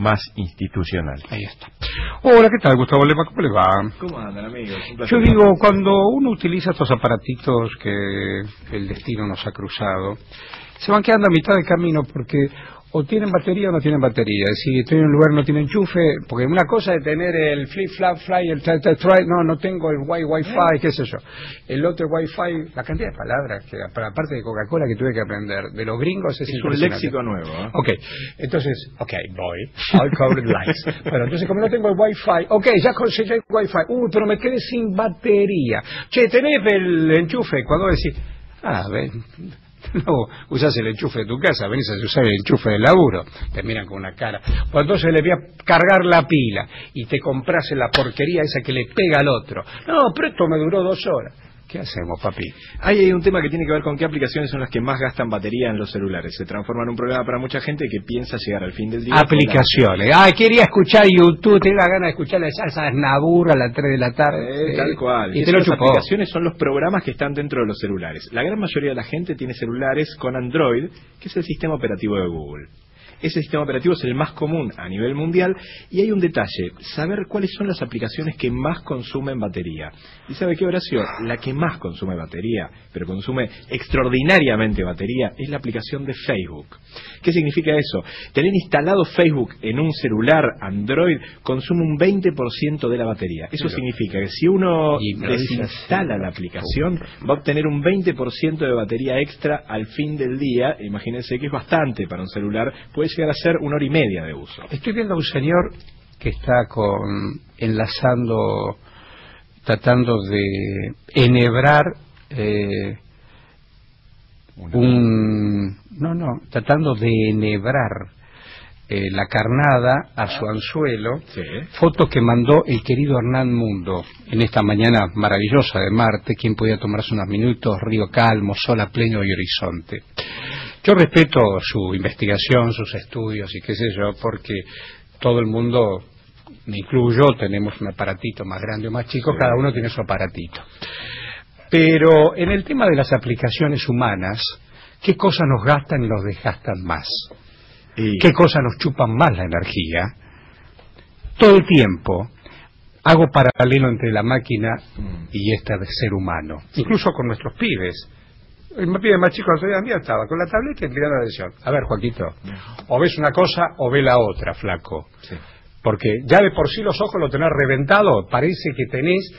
más institucional. Ahí está. Hola, ¿qué tal, Gustavo Lema? ¿Cómo le va? ¿Cómo andan, amigos? Yo digo, cuando uno utiliza estos aparatitos que el destino nos ha cruzado, se van quedando a mitad de camino porque o tienen batería o no tienen batería. Si estoy en un lugar no tiene enchufe, porque una cosa es tener el flip, flap, fly, el try, try, no, no tengo el wi Wi-Fi, qué sé yo. El otro Wi-Fi, la cantidad de palabras, que aparte de Coca-Cola que tuve que aprender, de los gringos es, es un léxico nuevo. ¿eh? Ok, entonces, ok, voy, I'll cover lights. bueno, entonces como no tengo el Wi-Fi, ok, ya conseguí el Wi-Fi, uy, pero me quedé sin batería. Che, tenés el enchufe, cuando decís, ah, ven No, usas el enchufe de tu casa, venís a usar el enchufe del laburo, te miran con una cara. Pues entonces le voy a cargar la pila y te compras la porquería esa que le pega al otro. No, pero esto me duró dos horas. ¿Qué hacemos, papi? Hay un tema que tiene que ver con qué aplicaciones son las que más gastan batería en los celulares. Se transforma en un problema para mucha gente que piensa llegar al fin del día. Aplicaciones. Ah, quería escuchar YouTube, tenía ganas de escuchar la salsa Nabur a las 3 de la tarde. Eh, tal cual. Y, te lo las aplicaciones son los programas que están dentro de los celulares. La gran mayoría de la gente tiene celulares con Android, que es el sistema operativo de Google. Ese sistema operativo es el más común a nivel mundial y hay un detalle, saber cuáles son las aplicaciones que más consumen batería. ¿Y sabe qué, Horacio? La que más consume batería, pero consume extraordinariamente batería, es la aplicación de Facebook. ¿Qué significa eso? Tener instalado Facebook en un celular Android consume un 20% de la batería. Eso significa que si uno desinstala la aplicación, va a obtener un 20% de batería extra al fin del día. Imagínense que es bastante para un celular. Puede llegar a ser una hora y media de uso. Estoy viendo a un señor que está con enlazando, tratando de enhebrar eh, un no no tratando de enhebrar eh, la carnada a su anzuelo, foto que mandó el querido Hernán Mundo en esta mañana maravillosa de Marte, quien podía tomarse unos minutos, río calmo, sol a pleno y horizonte. Yo respeto su investigación, sus estudios y qué sé yo, porque todo el mundo, me incluyo, tenemos un aparatito más grande o más chico, cada uno tiene su aparatito. Pero en el tema de las aplicaciones humanas, ¿qué cosas nos gastan y nos desgastan más? ¿Qué cosas nos chupan más la energía? Todo el tiempo hago paralelo entre la máquina mm. y este ser humano, incluso con nuestros pibes me pide más chico el día estaba con la tableta y mirando la decisión. A ver, Joaquito, o ves una cosa o ve la otra, flaco. Porque ya de por sí los ojos lo tenés reventado, parece que tenés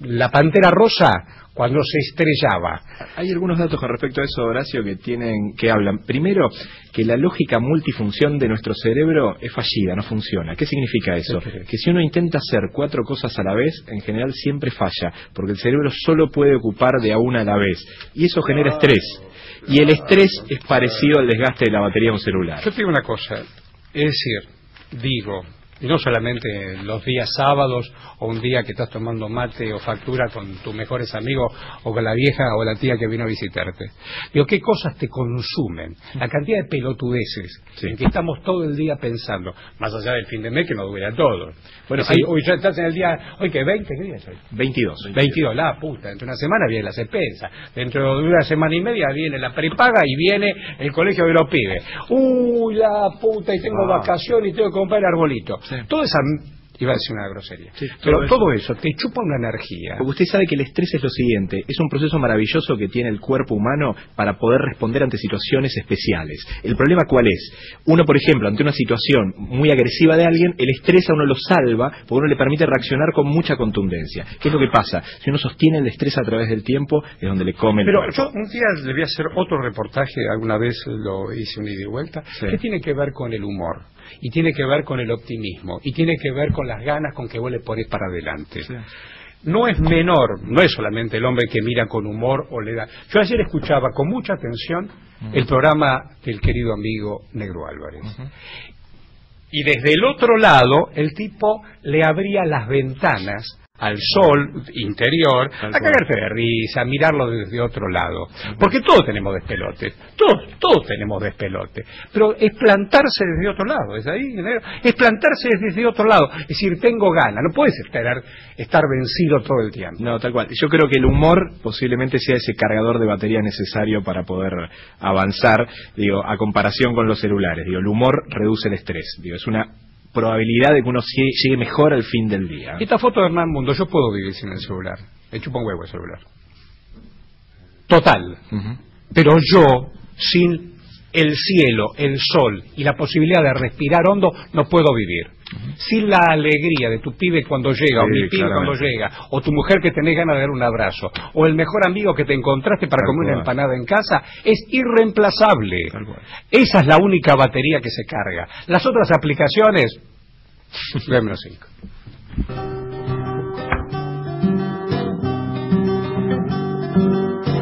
la pantera rosa cuando se estrellaba. Hay algunos datos con respecto a eso, Horacio, que tienen que hablan. Primero, que la lógica multifunción de nuestro cerebro es fallida, no funciona. ¿Qué significa eso? Que si uno intenta hacer cuatro cosas a la vez, en general siempre falla, porque el cerebro solo puede ocupar de a una a la vez, y eso genera estrés. Y el estrés es parecido al desgaste de la batería de un celular. Yo te digo una cosa, es decir, digo, y no solamente los días sábados o un día que estás tomando mate o factura con tus mejores amigos o con la vieja o la tía que vino a visitarte. Digo, ¿qué cosas te consumen? La cantidad de pelotudeces en que estamos todo el día pensando, más allá del fin de mes que nos dura todo. Bueno, hoy ya estás en el día, hoy que 20, ¿qué día es hoy? 22. 22, la puta, dentro de una semana viene la expensa, dentro de una semana y media viene la prepaga y viene el colegio de los pibes. Uy, la puta, y tengo ah. vacaciones y tengo que comprar el arbolito. Toda esa iba a decir una grosería. pero todo eso te chupa una energía. Porque usted sabe que el estrés es lo siguiente, es un proceso maravilloso que tiene el cuerpo humano para poder responder ante situaciones especiales. El problema cuál es? Uno, por ejemplo, ante una situación muy agresiva de alguien, el estrés a uno lo salva porque uno le permite reaccionar con mucha contundencia. ¿Qué es lo que pasa? Si uno sostiene el estrés a través del tiempo, es donde le comen. Pero yo un día le voy a hacer otro reportaje, alguna vez lo hice un ida y vuelta, que tiene que ver con el humor y tiene que ver con el optimismo y tiene que ver con las ganas con que vos le pones para adelante. No es menor, no es solamente el hombre que mira con humor o le da. Yo ayer escuchaba con mucha atención el programa del querido amigo Negro Álvarez. Y desde el otro lado, el tipo le abría las ventanas al sol interior, a cagarse de risa, a mirarlo desde otro lado. Porque todos tenemos despelotes, todos, todos tenemos despelote. Pero es plantarse desde otro lado, ¿es ahí? Es plantarse desde otro lado, es decir, tengo ganas, no puedes esperar estar vencido todo el tiempo. No, tal cual. Yo creo que el humor posiblemente sea ese cargador de batería necesario para poder avanzar, digo, a comparación con los celulares. Digo, el humor reduce el estrés, digo, es una probabilidad de que uno llegue mejor al fin del día. Esta foto de Hernán Mundo, yo puedo vivir sin el celular. Me chupa un huevo el celular. Total. Pero yo, sin el cielo, el sol y la posibilidad de respirar hondo, no puedo vivir. Sin la alegría de tu pibe cuando llega, o mi pibe cuando llega, o tu mujer que tenés ganas de dar un abrazo, o el mejor amigo que te encontraste para comer una empanada en casa, es irreemplazable. Esa es la única batería que se carga. Las otras aplicaciones.